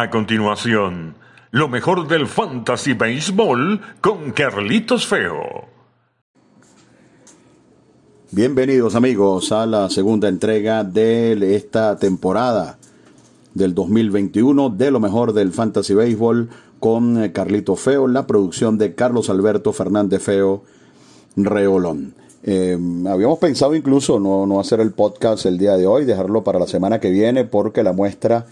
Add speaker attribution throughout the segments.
Speaker 1: A continuación, lo mejor del Fantasy Baseball con Carlitos Feo.
Speaker 2: Bienvenidos amigos a la segunda entrega de esta temporada del 2021 de lo mejor del Fantasy Baseball con eh, Carlito Feo, la producción de Carlos Alberto Fernández Feo Reolón. Eh, habíamos pensado incluso no, no hacer el podcast el día de hoy, dejarlo para la semana que viene porque la muestra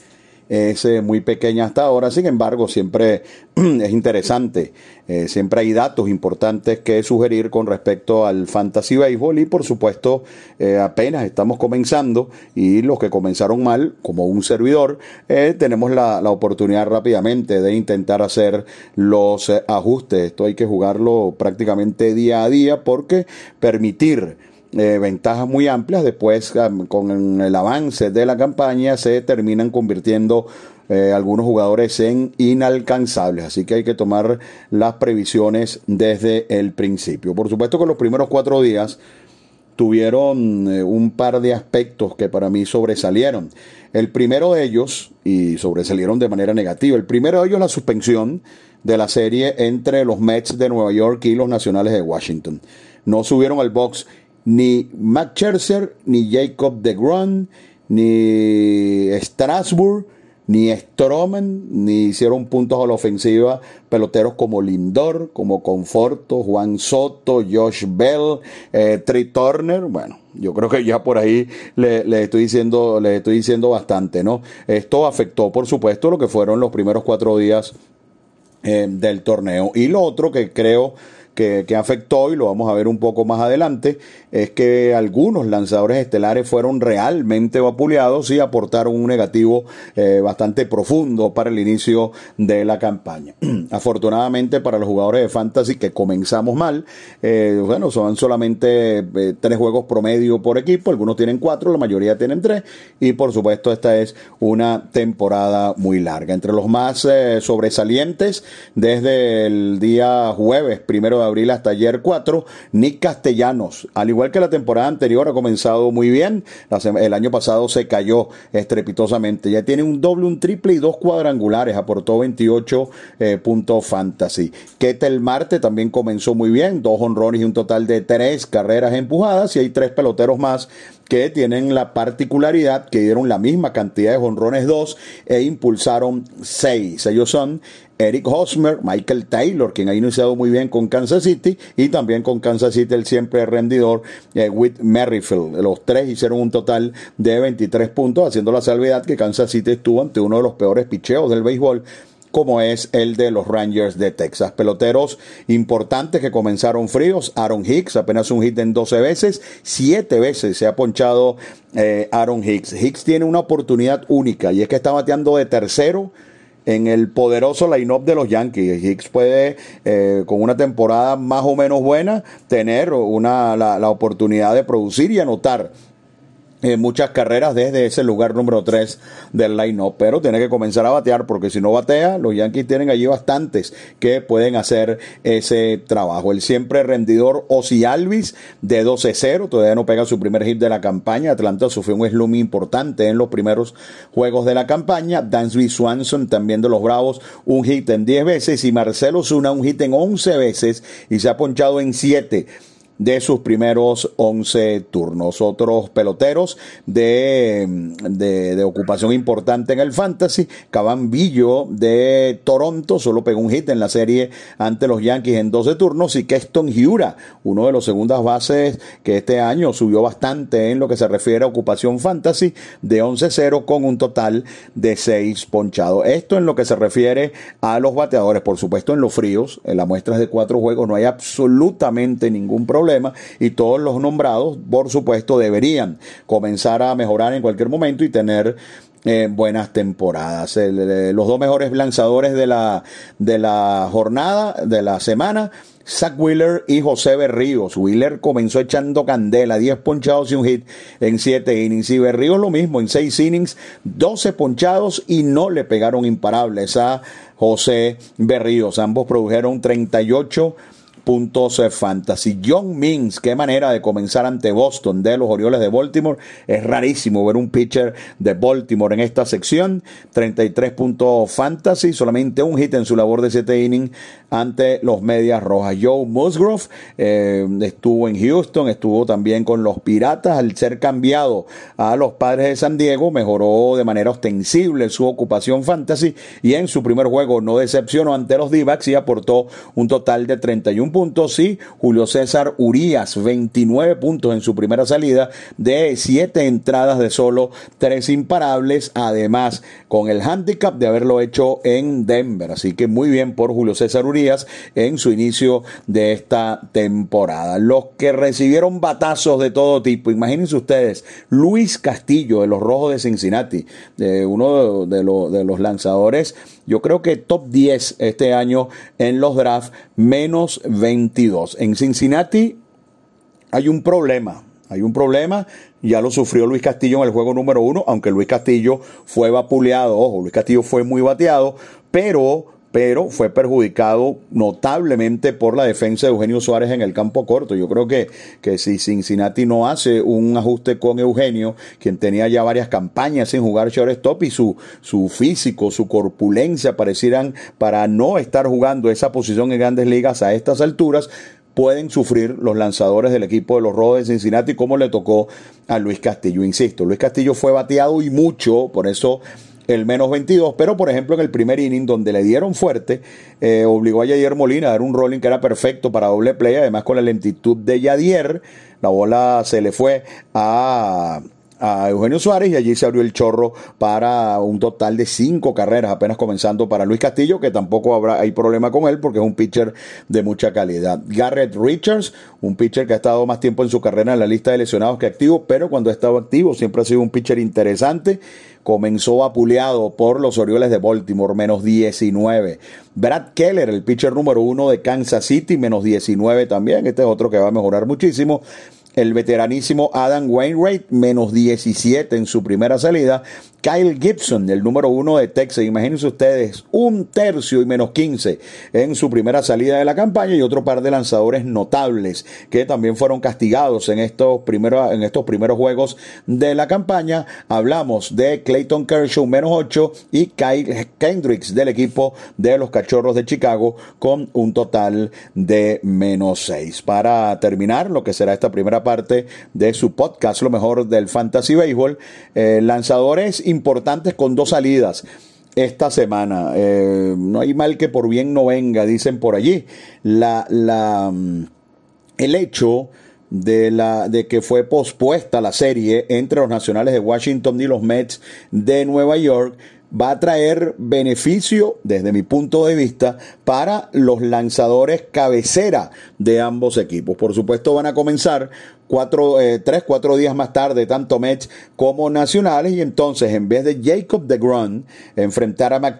Speaker 2: es eh, muy pequeña hasta ahora, sin embargo siempre es interesante, eh, siempre hay datos importantes que sugerir con respecto al fantasy baseball y por supuesto eh, apenas estamos comenzando y los que comenzaron mal, como un servidor, tenemos la, la, oportunidad rápidamente de intentar hacer los ajustes, esto hay que jugarlo prácticamente día a día porque permitir eh, ventajas muy amplias, después con el avance de la campaña se terminan convirtiendo eh, algunos jugadores en inalcanzables, así que hay que tomar las previsiones desde el principio. Por supuesto que los primeros cuatro días tuvieron eh, un par de aspectos que para mí sobresalieron. El primero de ellos, y sobresalieron de manera negativa, el primero de ellos la suspensión de la serie entre los Mets de Nueva York y los Nacionales de Washington. No subieron al box ni Matt ni Jacob de Grun, ni Strasburg, ni Stroman, ni hicieron puntos a la ofensiva peloteros como Lindor, como Conforto, Juan Soto, Josh Bell, eh, Trey Turner, bueno, yo creo que ya por ahí le, estoy diciendo, estoy diciendo bastante, ¿no? Esto afectó, por supuesto, lo que fueron los primeros cuatro días eh, del torneo. Y lo otro que creo que, afectó, y lo vamos a ver un poco más adelante, es que algunos lanzadores estelares fueron realmente vapuleados y aportaron un negativo eh, bastante profundo para el inicio de la campaña. Afortunadamente para los jugadores de fantasy que comenzamos mal, eh, bueno, son solamente eh, tres juegos promedio por equipo, algunos tienen cuatro, la mayoría tienen tres, y por supuesto esta es una temporada muy larga. Entre los más sobresalientes, desde el día jueves, primero de abril hasta ayer 4. Nick Castellanos, al igual que la temporada anterior, ha comenzado muy bien. El año pasado se cayó estrepitosamente. Ya tiene un doble, un triple y dos cuadrangulares. Aportó 28 eh, puntos fantasy. Ketel Marte también comenzó muy bien. Dos honrones y un total de tres carreras empujadas. Y hay tres peloteros más que tienen la particularidad que dieron la misma cantidad de jonrones dos e impulsaron seis. Ellos son Eric Hosmer, Michael Taylor, quien ha iniciado muy bien con Kansas City, y también con Kansas City el siempre rendidor eh, Whit Merrifield. Los tres hicieron un total de 23 puntos, haciendo la salvedad que Kansas City estuvo ante uno de los peores picheos del béisbol como es el de los Rangers de Texas. Peloteros importantes que comenzaron fríos. Aaron Hicks, apenas un hit en 12 veces. Siete veces se ha ponchado eh, Aaron Hicks. Hicks tiene una oportunidad única y es que está bateando de tercero en el poderoso line-up de los Yankees. Hicks puede, eh, con una temporada más o menos buena, tener una, la, la oportunidad de producir y anotar eh, muchas carreras desde ese lugar número 3 del line-up, pero tiene que comenzar a batear porque si no batea, los Yankees tienen allí bastantes que pueden hacer ese trabajo. El siempre rendidor Ozzy Alvis de 12-0, todavía no pega su primer hit de la campaña. Atlanta sufrió un slum importante en los primeros juegos de la campaña. Dansby Swanson también de los Bravos, un hit en 10 veces y Marcelo Zuna un hit en 11 veces y se ha ponchado en 7 de sus primeros 11 turnos. Otros peloteros de, de, ocupación importante en el fantasy. Cabanbillo de Toronto solo pegó un hit en la serie ante los Yankees en 12 turnos. Y Keston Hiura, uno de los segundas bases que este año subió bastante en lo que se refiere a ocupación fantasy de 11-0 con un total de 6 ponchados. Esto en lo que se refiere a los bateadores. Por supuesto, en los fríos, en las muestras de cuatro juegos no hay absolutamente ningún problema y todos los nombrados, por supuesto, deberían comenzar a mejorar en cualquier momento y tener eh, buenas temporadas. los dos mejores lanzadores de la, de la jornada, de la semana, Zach Wheeler y José Berríos. Wheeler comenzó echando candela, 10 ponchados y un hit en 7 innings. Y Berríos lo mismo, en 6 innings, 12 ponchados y no le pegaron imparables a José Berríos. Ambos produjeron 38 puntos fantasy. John Means, qué manera de comenzar ante Boston de los Orioles de Baltimore. Es rarísimo ver un pitcher de Baltimore en esta sección. 33 puntos fantasy, solamente un hit en su labor de 7 innings ante los Medias Rojas. Joe Musgrove eh, estuvo en Houston, estuvo también con los Piratas. Al ser cambiado a los Padres de San Diego, mejoró de manera ostensible su ocupación fantasy y en su primer juego no decepcionó ante los d y aportó un total de 31 puntos y Julio César Urías 29 puntos en su primera salida de 7 entradas de solo 3 imparables, además con el handicap de haberlo hecho en Denver. Así que muy bien por Julio César Urías en su inicio de esta temporada. Los que recibieron batazos de todo tipo, imagínense ustedes, Luis Castillo de los Rojos de Cincinnati, uno de, de los lanzadores yo creo que top 10 este año en los drafts, menos 22. En Cincinnati hay un problema. Hay un problema, ya lo sufrió Luis Castillo en el juego número uno, aunque Luis Castillo fue vapuleado, ojo, Luis Castillo fue muy bateado, pero pero fue perjudicado notablemente por la defensa de Eugenio Suárez en el campo corto. Yo creo que, que si Cincinnati no hace un ajuste con Eugenio, quien tenía ya varias campañas sin jugar shortstop y su, su físico, su corpulencia parecieran para no estar jugando esa posición en grandes ligas a estas alturas, pueden sufrir los lanzadores del equipo de los Rojos de Cincinnati como le tocó a Luis Castillo. Insisto, Luis Castillo fue bateado y mucho, por eso el menos 22, pero por ejemplo en el primer inning donde le dieron fuerte, eh, obligó a Yadier Molina a dar un rolling que era perfecto para doble play, además con la lentitud de Yadier, la bola se le fue a a Eugenio Suárez y allí se abrió el chorro para un total de cinco carreras, apenas comenzando para Luis Castillo, que tampoco habrá hay problema con él porque es un pitcher de mucha calidad. Garrett Richards, un pitcher que ha estado más tiempo en su carrera en la lista de lesionados que activo, pero cuando ha estado activo siempre ha sido un pitcher interesante. Comenzó apuleado por los Orioles de Baltimore, menos 19. Brad Keller, el pitcher número uno de Kansas City, menos 19 también. Este es otro que va a mejorar muchísimo el veteranísimo Adam Wainwright, menos 17 en su primera salida. Kyle Gibson, el número uno de Texas, imagínense ustedes, un tercio y menos 15 en su primera salida de la campaña y otro par de lanzadores notables que también fueron castigados en estos primeros, en estos primeros juegos de la campaña. Hablamos de Clayton Kershaw, menos 8 y Kyle Kendricks del equipo de los Cachorros de Chicago con un total de menos 6. Para terminar lo que será esta primera parte de su podcast, lo mejor del Fantasy Baseball, eh, lanzadores importantes con dos salidas esta semana. Eh, no hay mal que por bien no venga, dicen por allí. La, la, mm, el hecho de, la, de que fue pospuesta la serie entre los nacionales de Washington y los Mets de Nueva York va a traer beneficio, desde mi punto de vista, para los lanzadores cabecera de ambos equipos. Por supuesto, van a comenzar cuatro, eh, tres, cuatro días más tarde, tanto Mets como Nacionales, y entonces en vez de Jacob de Grun enfrentar a Mac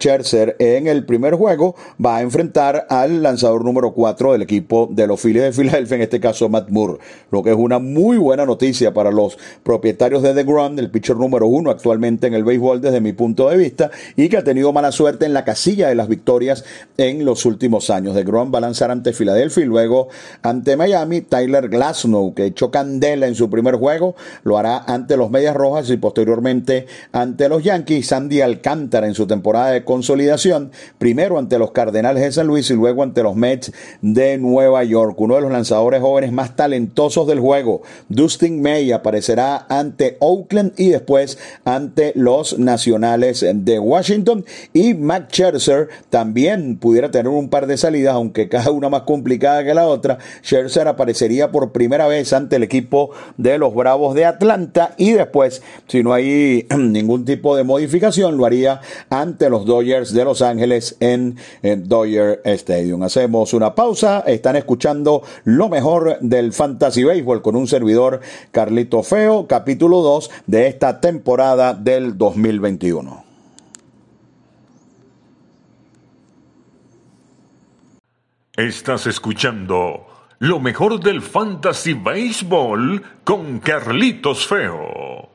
Speaker 2: en el primer juego, va a enfrentar al lanzador número 4 del equipo de los Phillies de Filadelfia, en este caso Matt Moore, lo que es una muy buena noticia para los propietarios de The Grun, el pitcher número uno actualmente en el béisbol desde mi punto de vista, y que ha tenido mala suerte en la casilla de las victorias en los últimos años. The Grun va a lanzar ante Filadelfia y luego ante Miami, Tyler Glasnow, que choca candela en su primer juego, lo hará ante los Medias Rojas y posteriormente ante los Yankees. Sandy Alcántara en su temporada de consolidación, primero ante los Cardenales de San Luis y luego ante los Mets de Nueva York. Uno de los lanzadores jóvenes más talentosos del juego, Dustin May, aparecerá ante Oakland y después ante los Nacionales de Washington. Y Matt Scherzer también pudiera tener un par de salidas, aunque cada una más complicada que la otra. Scherzer aparecería por primera vez ante el equipo de los Bravos de Atlanta y después, si no hay ningún tipo de modificación, lo haría ante los Dodgers de Los Ángeles en, Dodger Stadium. Hacemos una pausa, están escuchando lo mejor del Fantasy Baseball con un servidor Carlito Feo, capítulo 2 de esta temporada del 2021.
Speaker 1: Estás escuchando lo mejor del fantasy baseball con Carlitos Feo.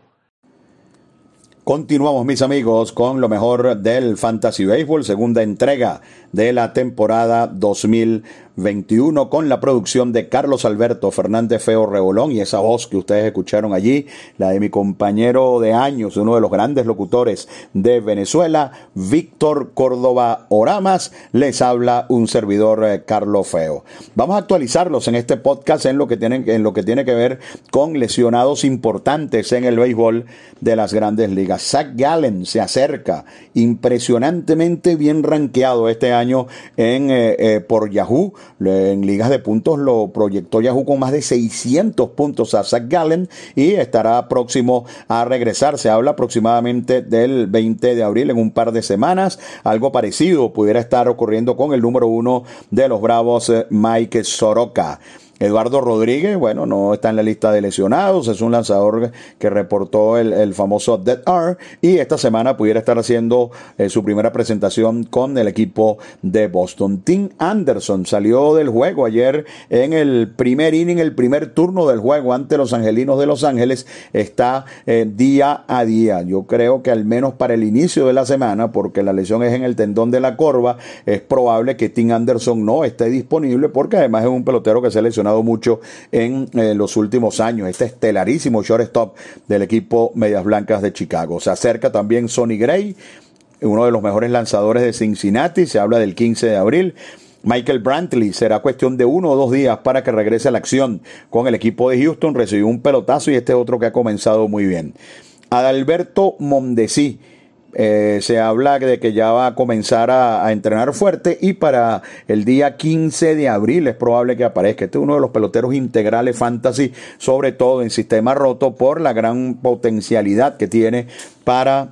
Speaker 2: Continuamos mis amigos con lo mejor del fantasy baseball, segunda entrega de la temporada 2021. 21 con la producción de Carlos Alberto Fernández Feo Rebolón y esa voz que ustedes escucharon allí, la de mi compañero de años, uno de los grandes locutores de Venezuela, Víctor Córdoba Oramas, les habla un servidor eh, Carlos Feo. Vamos a actualizarlos en este podcast en lo que tiene, en lo que tiene que ver con lesionados importantes en el béisbol de las grandes ligas. Zach Gallen se acerca impresionantemente bien rankeado este año en, eh, eh, por Yahoo en ligas de puntos lo proyectó Yahoo con más de 600 puntos a Zach Gallen y estará próximo a regresar. Se habla aproximadamente del 20 de abril en un par de semanas. Algo parecido pudiera estar ocurriendo con el número uno de los Bravos, eh, Mike Soroka. Eduardo Rodríguez, bueno, no está en la lista de lesionados, es un lanzador que reportó el, famoso Dead R y esta semana pudiera estar haciendo eh, su primera presentación con el equipo de Boston. Tim Anderson salió del juego ayer en el primer inning, el primer turno del juego ante los Angelinos de Los Ángeles, está eh, día a día. Yo creo que al menos para el inicio de la semana, porque la lesión es en el tendón de la corva, es probable que Tim Anderson no esté disponible porque además es un pelotero que se ha lesionado mucho en eh, los últimos años. Este estelarísimo shortstop del equipo Medias Blancas de Chicago. Se acerca también Sonny Gray, uno de los mejores lanzadores de Cincinnati. Se habla del 15 de abril. Michael Brantley será cuestión de uno o dos días para que regrese a la acción con el equipo de Houston. Recibió un pelotazo y este otro que ha comenzado muy bien. Adalberto Mondesi eh, se habla de que ya va a comenzar a, entrenar fuerte y para el día 15 de abril es probable que aparezca. Este es uno de los peloteros integrales fantasy, sobre todo en sistema roto por la gran potencialidad que tiene para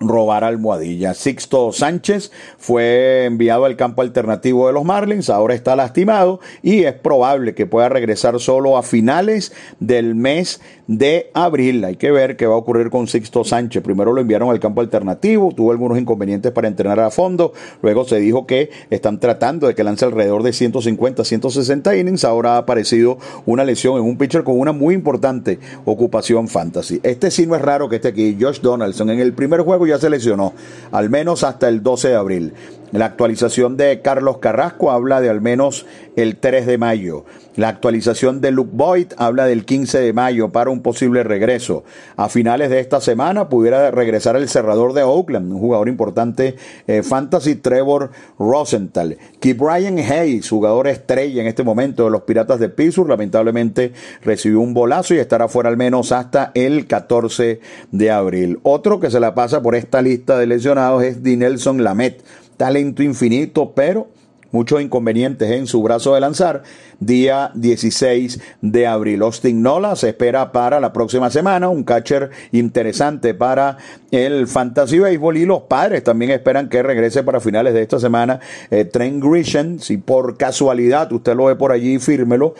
Speaker 2: robar almohadilla. Sixto Sánchez fue enviado al campo alternativo de los Marlins, ahora está lastimado y es probable que pueda regresar solo a finales del mes de abril. Hay que ver qué va a ocurrir con Sixto Sánchez. Primero lo enviaron al campo alternativo, tuvo algunos inconvenientes para entrenar a fondo, luego se dijo que están tratando de que lance alrededor de 150, 160 innings, ahora ha aparecido una lesión en un pitcher con una muy importante ocupación fantasy. Este sí no es raro que esté aquí, Josh Donaldson en el primer juego ya se lesionó, al menos hasta el 12 de abril. La actualización de Carlos Carrasco habla de al menos el 3 de mayo. La actualización de Luke Boyd habla del 15 de mayo para un posible regreso. A finales de esta semana pudiera regresar el cerrador de Oakland, un jugador importante eh, fantasy, Trevor Rosenthal. Que Brian Hayes, jugador estrella en este momento de los Piratas de Pittsburgh, lamentablemente recibió un bolazo y estará fuera al menos hasta el 14 de abril. Otro que se la pasa por esta lista de lesionados es Dinelson Lamet talento infinito, pero muchos inconvenientes en su brazo de lanzar. Día 16 de abril. Austin Nola se espera para la próxima semana. Un catcher interesante para el Fantasy Baseball. Y los padres también esperan que regrese para finales de esta semana. Eh, Trent Grisham, si por casualidad usted lo ve por allí, fírmelo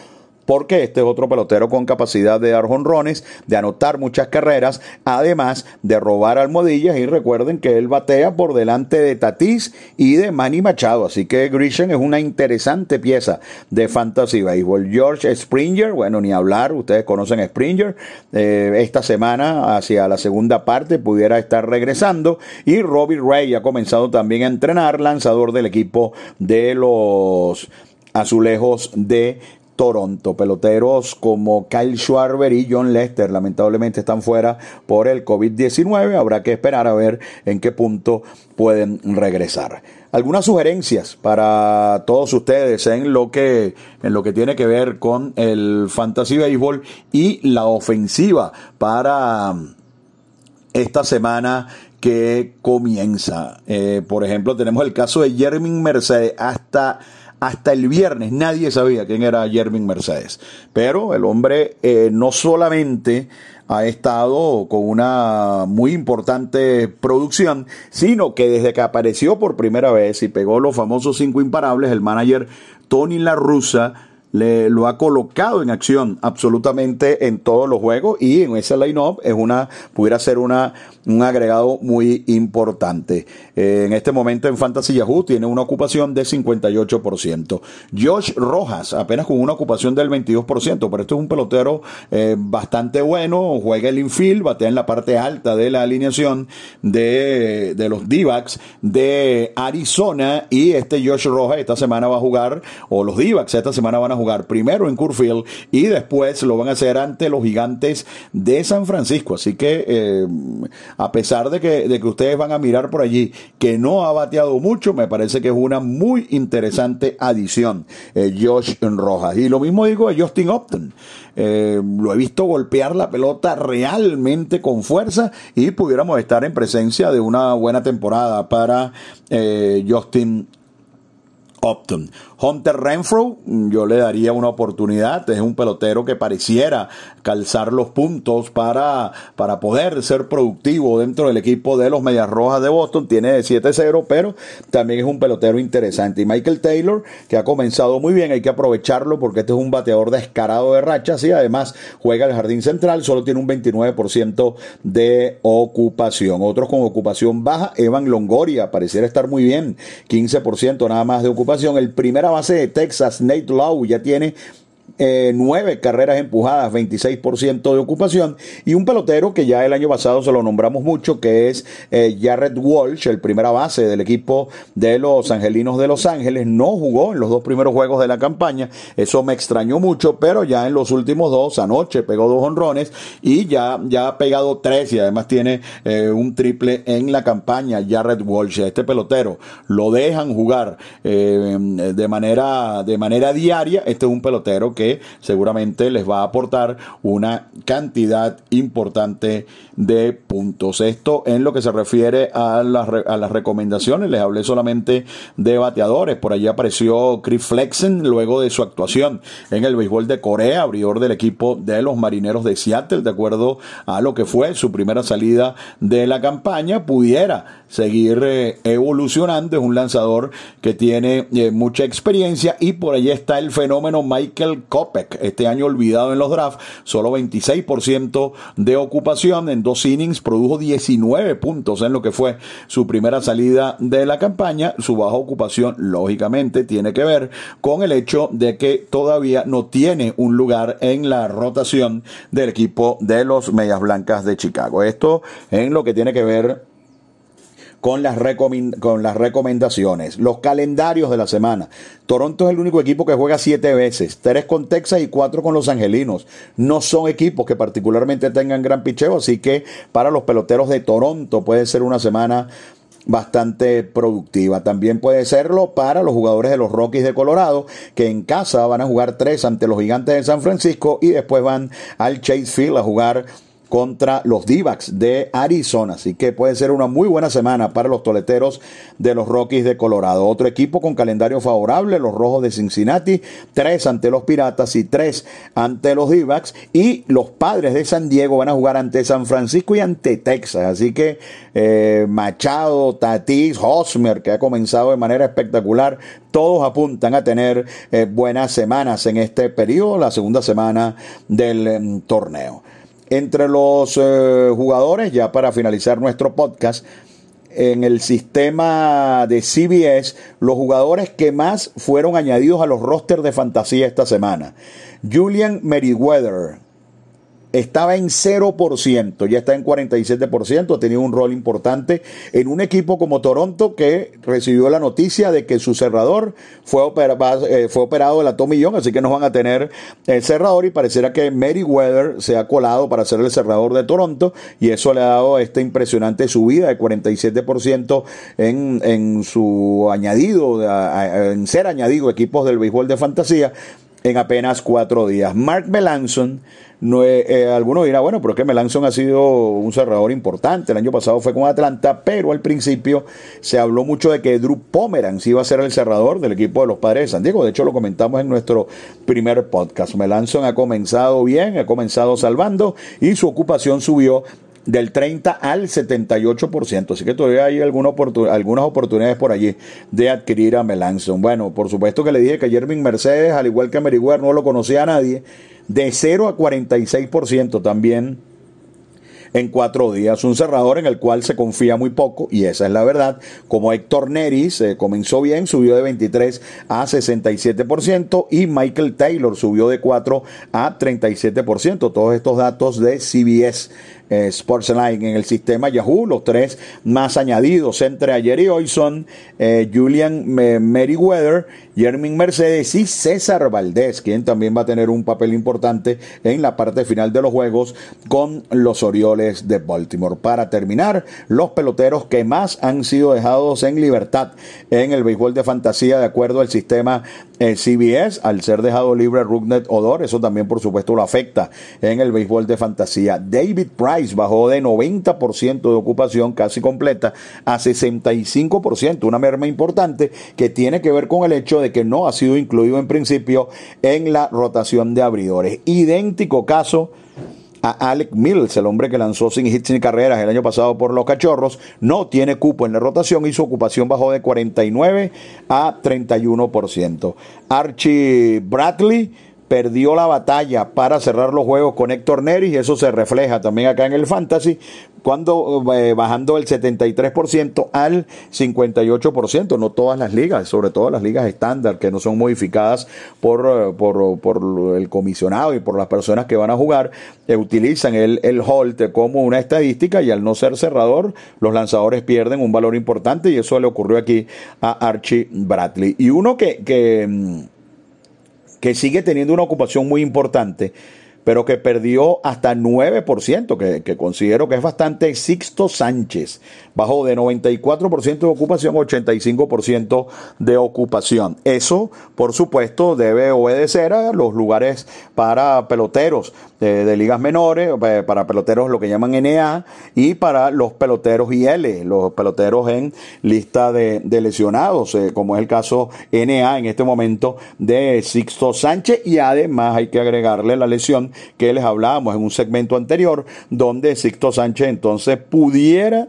Speaker 2: porque este es otro pelotero con capacidad de dar jonrones, de anotar muchas carreras, además de robar almohadillas. Y recuerden que él batea por delante de Tatís y de Manny Machado. Así que Grisham es una interesante pieza de Fantasy Baseball. George Springer, bueno, ni hablar, ustedes conocen a Springer. Eh, esta semana, hacia la segunda parte, pudiera estar regresando. Y Robbie Ray ha comenzado también a entrenar, lanzador del equipo de los azulejos de Toronto. Peloteros como Kyle Schwarber y John Lester lamentablemente están fuera por el COVID-19. Habrá que esperar a ver en qué punto pueden regresar. Algunas sugerencias para todos ustedes en lo que en lo que tiene que ver con el fantasy baseball y la ofensiva para esta semana que comienza. Eh, por ejemplo, tenemos el caso de Jermin Mercedes hasta hasta el viernes nadie sabía quién era Jermin Mercedes. Pero el hombre eh, no solamente ha estado con una muy importante producción, sino que desde que apareció por primera vez y pegó los famosos cinco imparables, el manager Tony La Russa le, lo ha colocado en acción absolutamente en todos los juegos y en ese line-up es una, pudiera ser una, un agregado muy importante. Eh, en este momento en Fantasy Yahoo tiene una ocupación de 58%. Josh Rojas apenas con una ocupación del 22%, pero esto es un pelotero eh, bastante bueno, juega el infield, batea en la parte alta de la alineación de, de los d de Arizona y este Josh Rojas esta semana va a jugar, o los d esta semana van a jugar primero en Curfield y después lo van a hacer ante los gigantes de San Francisco. Así que eh, a pesar de que, de que ustedes van a mirar por allí que no ha bateado mucho, me parece que es una muy interesante adición eh, Josh Rojas. Y lo mismo digo de Justin Upton. Eh, lo he visto golpear la pelota realmente con fuerza y pudiéramos estar en presencia de una buena temporada para Justin Upton. Hunter Renfro, yo le daría una oportunidad. Es un pelotero que pareciera calzar los puntos para, para poder ser productivo dentro del equipo de los Medias Rojas de Boston. Tiene 7-0, pero también es un pelotero interesante. Y Michael Taylor, que ha comenzado muy bien, hay que aprovecharlo porque este es un bateador descarado de rachas y además juega el jardín central, solo tiene un 29% de ocupación. Otros con ocupación baja, Evan Longoria, pareciera estar muy bien, 15% nada más de ocupación. El primer base de Texas, Nate Lowe, ya tiene eh, nueve carreras empujadas, 26% de ocupación, y un pelotero que ya el año pasado se lo nombramos mucho, que es eh, Jared Walsh, el primera base del equipo de los Angelinos de Los Ángeles, no jugó en los dos primeros juegos de la campaña, eso me extrañó mucho, pero ya en los últimos dos, anoche pegó dos honrones y ya, ya ha pegado tres y además tiene eh, un triple en la campaña, Jared Walsh, este pelotero, lo dejan jugar de manera, de manera diaria, este es un pelotero que seguramente les va a aportar una cantidad importante de puntos. Esto en lo que se refiere a las, a las recomendaciones, les hablé solamente de bateadores. Por allí apareció Chris Flexen luego de su actuación en el béisbol de Corea, abridor del equipo de los marineros de Seattle, de acuerdo a lo que fue su primera salida de la campaña, pudiera seguir eh, evolucionando. Es un lanzador que tiene eh, mucha experiencia y por allí está el fenómeno Michael Kopek, este año olvidado en los drafts, solo 26% de ocupación en dos innings, produjo 19 puntos en lo que fue su primera salida de la campaña. Su baja ocupación, lógicamente, tiene que ver con el hecho de que todavía no tiene un lugar en la rotación del equipo de los Medias Blancas de Chicago. Esto en lo que tiene que ver con las, con las recomendaciones. Los calendarios de la semana. Toronto es el único equipo que juega siete veces, tres con Texas y cuatro con los Angelinos. No son equipos que particularmente tengan gran picheo, así que para los peloteros de Toronto puede ser una semana bastante productiva. También puede serlo para los jugadores de los Rockies de Colorado, que en casa van a jugar tres ante los Gigantes de San Francisco y después van al Chase Field a jugar contra los d de Arizona. Así que puede ser una muy buena semana para los toleteros de los Rockies de Colorado. Otro equipo con calendario favorable, los Rojos de Cincinnati, tres ante los Piratas y tres ante los d Y los Padres de San Diego van a jugar ante San Francisco y ante Texas. Así que eh, Machado, Tatis, Hosmer, que ha comenzado de manera espectacular, todos apuntan a tener eh, buenas semanas en este periodo, la segunda semana del em, torneo entre los eh, jugadores, ya para finalizar nuestro podcast, en el sistema de CBS, los jugadores que más fueron añadidos a los rosters de fantasía esta semana. Julian Meriwether, estaba en 0%, ya está en 47%, ha tenido un rol importante en un equipo como Toronto que recibió la noticia de que su cerrador fue, eh, fue operado de la Tommy así que no van a tener el cerrador y pareciera que Meriwether se ha colado para ser el cerrador de Toronto y eso le ha dado esta impresionante subida de 47% en, en su añadido, en ser añadido equipos del béisbol de fantasía en apenas cuatro días. Mark Melanson no, eh, algunos dirán, bueno, pero es que Melanson ha sido un cerrador importante. El año pasado fue con Atlanta, pero al principio se habló mucho de que Drew Pomeranz iba a ser el cerrador del equipo de los padres de San Diego. De hecho, lo comentamos en nuestro primer podcast. Melanson ha comenzado bien, ha comenzado salvando y su ocupación subió del 30 al 78%. Así que todavía hay alguna algunas oportunidades por allí de adquirir a Melanson. Bueno, por supuesto que le dije que Jermin Mercedes, al igual que Meriguer, no lo conocía a nadie. De 0 a 46% también en cuatro días. Un cerrador en el cual se confía muy poco, y esa es la verdad. Como Héctor Neris eh, comenzó bien, subió de 23 a 67%, y Michael Taylor subió de 4 a 37%. Todos estos datos de CBS eh, Sportsline en el sistema Yahoo. Los tres más añadidos entre ayer y hoy son eh, Julian Meriwether, Jermin Mercedes y César Valdés, quien también va a tener un papel importante en la parte final de los juegos con los Orioles de Baltimore. Para terminar, los peloteros que más han sido dejados en libertad en el béisbol de fantasía de acuerdo al sistema eh, CBS, al ser dejado libre Rugnet Odor, eso también por supuesto lo afecta en el béisbol de fantasía. David Price bajó de 90% de ocupación casi completa a 65%, una merma importante que tiene que ver con el hecho de que no ha sido incluido en principio en la rotación de abridores. Idéntico caso a Alec Mills, el hombre que lanzó sin hits ni carreras el año pasado por los Cachorros, no tiene cupo en la rotación y su ocupación bajó de 49 a 31%. Archie Bradley perdió la batalla para cerrar los juegos con Héctor Neris y eso se refleja también acá en el Fantasy, cuando eh, bajando el 73% al 58%, no todas las ligas, sobre todo las ligas estándar que no son modificadas por, eh, por, por, el comisionado y por las personas que van a jugar, eh, utilizan el, el hold como una estadística y al no ser cerrador, los lanzadores pierden un valor importante y eso le ocurrió aquí a Archie Bradley. Y uno que, que mm, que sigue teniendo una ocupación muy importante, pero que perdió hasta 9%, que, que considero que es bastante Sixto Sánchez bajó de 94% de ocupación a 85% de ocupación. Eso, por supuesto, debe obedecer a los lugares para peloteros de, ligas menores, eh, para peloteros lo que llaman NA y para los peloteros IL, los peloteros en lista de, lesionados, eh, como es el caso NA en este momento de Sixto Sánchez y además hay que agregarle la lesión que les hablábamos en un segmento anterior, donde Sixto Sánchez entonces pudiera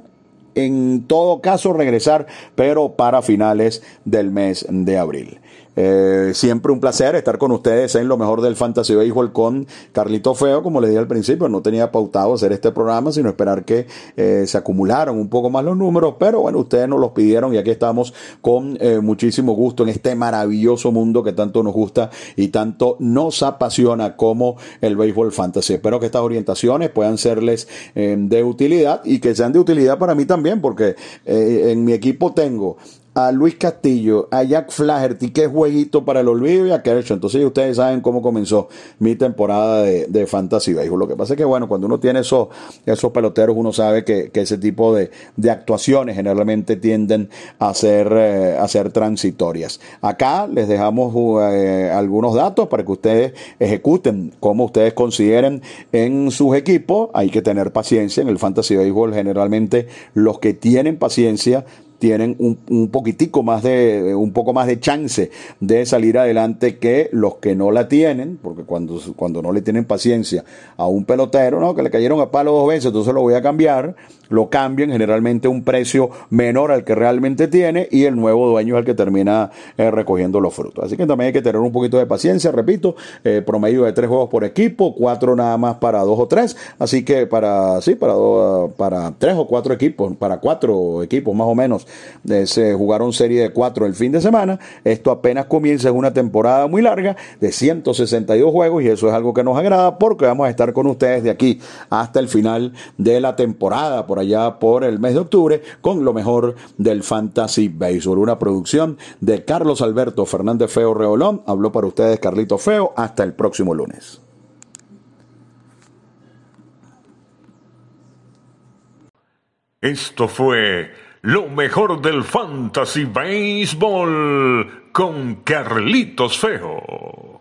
Speaker 2: en todo caso regresar, pero para finales del mes de abril. Eh, siempre un placer estar con ustedes en lo mejor del Fantasy Baseball con Carlito Feo, como le dije al principio, no tenía pautado hacer este programa, sino esperar que eh, se acumularan un poco más los números, pero bueno, ustedes nos los pidieron y aquí estamos con eh, muchísimo gusto en este maravilloso mundo que tanto nos gusta y tanto nos apasiona como el Béisbol Fantasy. Espero que estas orientaciones puedan serles de utilidad y que sean de utilidad para mí también, porque en mi equipo tengo Luis Castillo, a Jack Flaherty, que jueguito para el olvido y a Kershaw. Entonces ustedes saben cómo comenzó mi temporada de, de Fantasy Baseball. Lo que pasa es que, bueno, cuando uno tiene esos, esos peloteros, uno sabe que, ese tipo de, actuaciones generalmente tienden a ser, eh, a ser transitorias. Acá les dejamos eh, algunos datos para que ustedes ejecuten como ustedes consideren en sus equipos. Hay que tener paciencia en el Fantasy Baseball. Generalmente los que tienen paciencia tienen un, un, poquitico más de, un poco más de chance de salir adelante que los que no la tienen, porque cuando, cuando no le tienen paciencia a un pelotero, ¿no? Que le cayeron a palo dos veces, entonces lo voy a cambiar, lo cambian generalmente un precio menor al que realmente tiene y el nuevo dueño es el que termina eh, recogiendo los frutos. Así que también hay que tener un poquito de paciencia, repito, eh, promedio de tres juegos por equipo, cuatro nada más para dos o tres, así que para, sí, para, para tres o cuatro equipos, para cuatro equipos más o menos se jugaron serie de cuatro el fin de semana. Esto apenas comienza, es una temporada muy larga de 162 juegos y eso es algo que nos agrada porque vamos a estar con ustedes de aquí hasta el final de la temporada, por allá por el mes de octubre, con lo mejor del Fantasy Baseball. Una producción de Carlos Alberto Fernández Feo Reolón. Habló para ustedes Carlito Feo. Hasta el próximo lunes.
Speaker 1: Esto fue lo mejor del fantasy baseball con Carlitos Feo.